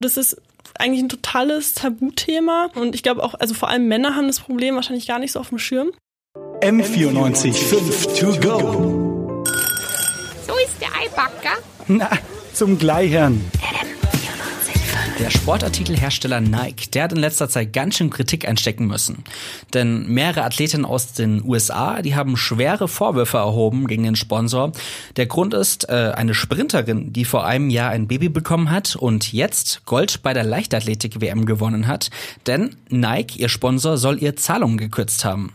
Das ist eigentlich ein totales Tabuthema und ich glaube auch, also vor allem Männer haben das Problem wahrscheinlich gar nicht so auf dem Schirm. M94 5 to go. So ist der Eibacker. Na, zum Gleichern. Der Sportartikelhersteller Nike, der hat in letzter Zeit ganz schön Kritik einstecken müssen. Denn mehrere Athletinnen aus den USA, die haben schwere Vorwürfe erhoben gegen den Sponsor. Der Grund ist äh, eine Sprinterin, die vor einem Jahr ein Baby bekommen hat und jetzt Gold bei der Leichtathletik-WM gewonnen hat. Denn Nike, ihr Sponsor, soll ihr Zahlungen gekürzt haben.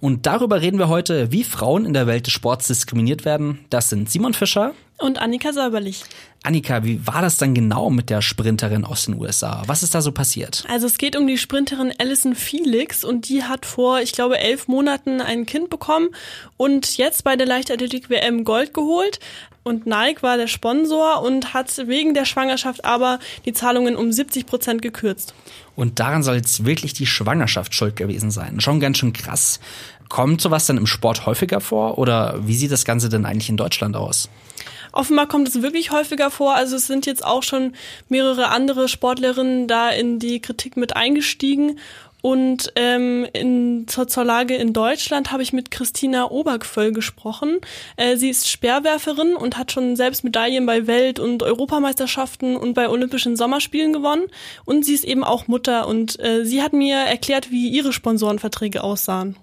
Und darüber reden wir heute, wie Frauen in der Welt des Sports diskriminiert werden. Das sind Simon Fischer und Annika Säuberlich. Annika, wie war das dann genau mit der Sprinterin aus den USA? Was ist da so passiert? Also es geht um die Sprinterin Alison Felix und die hat vor, ich glaube, elf Monaten ein Kind bekommen und jetzt bei der Leichtathletik-WM Gold geholt. Und Nike war der Sponsor und hat wegen der Schwangerschaft aber die Zahlungen um 70 Prozent gekürzt. Und daran soll jetzt wirklich die Schwangerschaft schuld gewesen sein. Schon ganz schön krass. Kommt sowas dann im Sport häufiger vor oder wie sieht das Ganze denn eigentlich in Deutschland aus? Offenbar kommt es wirklich häufiger vor. Also es sind jetzt auch schon mehrere andere Sportlerinnen da in die Kritik mit eingestiegen. Und ähm, in, zur, zur Lage in Deutschland habe ich mit Christina Obergvöll gesprochen. Äh, sie ist Speerwerferin und hat schon selbst Medaillen bei Welt- und Europameisterschaften und bei Olympischen Sommerspielen gewonnen. Und sie ist eben auch Mutter und äh, sie hat mir erklärt, wie ihre Sponsorenverträge aussahen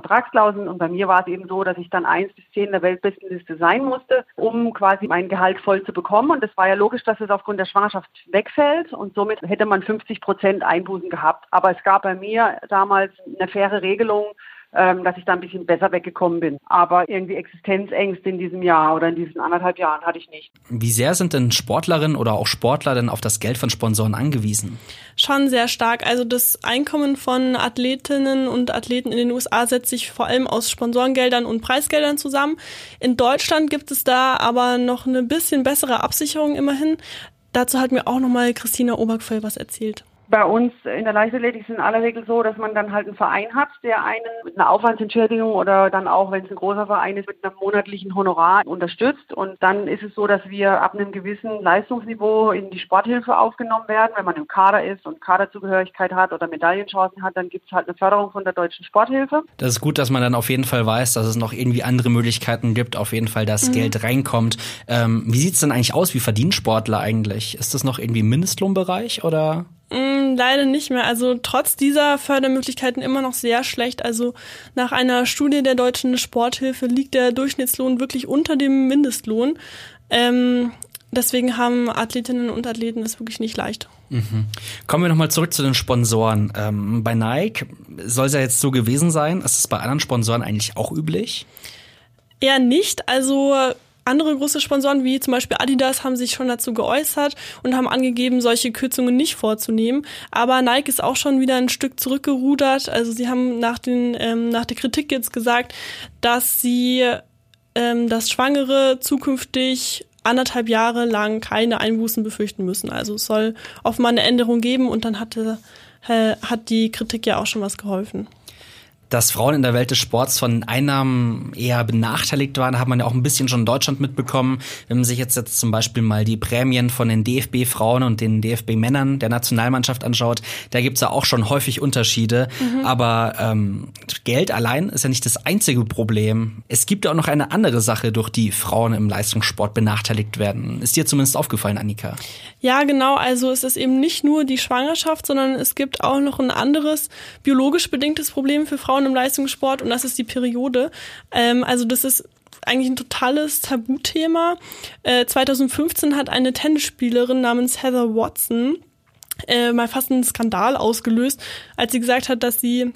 Vertragsklauseln und bei mir war es eben so, dass ich dann eins bis zehn der Weltbestenliste sein musste, um quasi mein Gehalt voll zu bekommen. Und es war ja logisch, dass es aufgrund der Schwangerschaft wegfällt und somit hätte man 50 Prozent Einbußen gehabt. Aber es gab bei mir damals eine faire Regelung, ähm, dass ich da ein bisschen besser weggekommen bin. Aber irgendwie Existenzängste in diesem Jahr oder in diesen anderthalb Jahren hatte ich nicht. Wie sehr sind denn Sportlerinnen oder auch Sportler denn auf das Geld von Sponsoren angewiesen? Schon sehr stark. Also das Einkommen von Athletinnen und Athleten in den USA setzt sich vor allem aus Sponsorengeldern und Preisgeldern zusammen. In Deutschland gibt es da aber noch eine bisschen bessere Absicherung immerhin. Dazu hat mir auch nochmal Christina Obergfell was erzählt. Bei uns in der Leichtathletik ist es in aller Regel so, dass man dann halt einen Verein hat, der einen mit einer Aufwandsentschädigung oder dann auch, wenn es ein großer Verein ist, mit einem monatlichen Honorar unterstützt. Und dann ist es so, dass wir ab einem gewissen Leistungsniveau in die Sporthilfe aufgenommen werden. Wenn man im Kader ist und Kaderzugehörigkeit hat oder Medaillenchancen hat, dann gibt es halt eine Förderung von der deutschen Sporthilfe. Das ist gut, dass man dann auf jeden Fall weiß, dass es noch irgendwie andere Möglichkeiten gibt, auf jeden Fall, dass mhm. Geld reinkommt. Ähm, wie sieht's denn eigentlich aus? Wie verdienen Sportler eigentlich? Ist das noch irgendwie im Mindestlohnbereich oder? Mm, leider nicht mehr. Also trotz dieser Fördermöglichkeiten immer noch sehr schlecht. Also nach einer Studie der deutschen Sporthilfe liegt der Durchschnittslohn wirklich unter dem Mindestlohn. Ähm, deswegen haben Athletinnen und Athleten es wirklich nicht leicht. Mhm. Kommen wir nochmal zurück zu den Sponsoren. Ähm, bei Nike soll es ja jetzt so gewesen sein. Ist es bei anderen Sponsoren eigentlich auch üblich? Eher nicht. Also andere große Sponsoren wie zum Beispiel Adidas haben sich schon dazu geäußert und haben angegeben, solche Kürzungen nicht vorzunehmen. Aber Nike ist auch schon wieder ein Stück zurückgerudert. Also sie haben nach, den, ähm, nach der Kritik jetzt gesagt, dass sie ähm, dass Schwangere zukünftig anderthalb Jahre lang keine Einbußen befürchten müssen. Also es soll offenbar eine Änderung geben und dann hatte, äh, hat die Kritik ja auch schon was geholfen dass Frauen in der Welt des Sports von Einnahmen eher benachteiligt waren, hat man ja auch ein bisschen schon in Deutschland mitbekommen. Wenn man sich jetzt, jetzt zum Beispiel mal die Prämien von den DFB-Frauen und den DFB-Männern der Nationalmannschaft anschaut, da gibt's ja auch schon häufig Unterschiede. Mhm. Aber ähm, Geld allein ist ja nicht das einzige Problem. Es gibt ja auch noch eine andere Sache, durch die Frauen im Leistungssport benachteiligt werden. Ist dir zumindest aufgefallen, Annika? Ja, genau. Also es ist eben nicht nur die Schwangerschaft, sondern es gibt auch noch ein anderes biologisch bedingtes Problem für Frauen Frauen im Leistungssport und das ist die Periode. Ähm, also das ist eigentlich ein totales Tabuthema. Äh, 2015 hat eine Tennisspielerin namens Heather Watson äh, mal fast einen Skandal ausgelöst, als sie gesagt hat, dass sie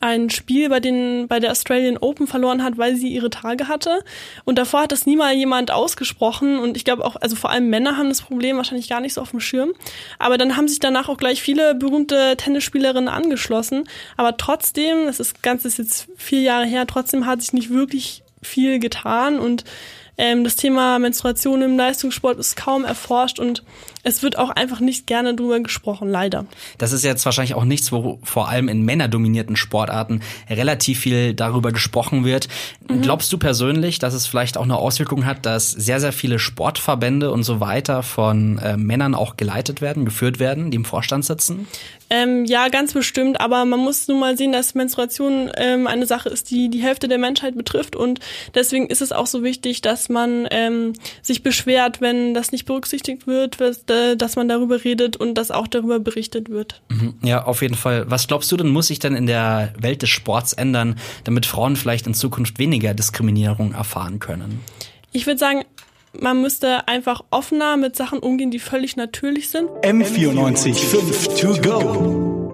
ein Spiel bei den bei der Australian Open verloren hat, weil sie ihre Tage hatte. Und davor hat das nie mal jemand ausgesprochen. Und ich glaube auch, also vor allem Männer haben das Problem wahrscheinlich gar nicht so auf dem Schirm. Aber dann haben sich danach auch gleich viele berühmte Tennisspielerinnen angeschlossen. Aber trotzdem, das ist ganz ist jetzt vier Jahre her, trotzdem hat sich nicht wirklich viel getan und ähm, das Thema Menstruation im Leistungssport ist kaum erforscht und es wird auch einfach nicht gerne drüber gesprochen, leider. Das ist jetzt wahrscheinlich auch nichts, wo vor allem in männerdominierten Sportarten relativ viel darüber gesprochen wird. Mhm. Glaubst du persönlich, dass es vielleicht auch eine Auswirkung hat, dass sehr, sehr viele Sportverbände und so weiter von äh, Männern auch geleitet werden, geführt werden, die im Vorstand sitzen? Ähm, ja, ganz bestimmt, aber man muss nun mal sehen, dass Menstruation ähm, eine Sache ist, die die Hälfte der Menschheit betrifft und deswegen ist es auch so wichtig, dass man ähm, sich beschwert, wenn das nicht berücksichtigt wird, dass man darüber redet und dass auch darüber berichtet wird. Mhm. Ja, auf jeden Fall. Was glaubst du denn, muss sich denn in der Welt des Sports ändern, damit Frauen vielleicht in Zukunft weniger Diskriminierung erfahren können? Ich würde sagen, man müsste einfach offener mit Sachen umgehen, die völlig natürlich sind. M94 5 to go.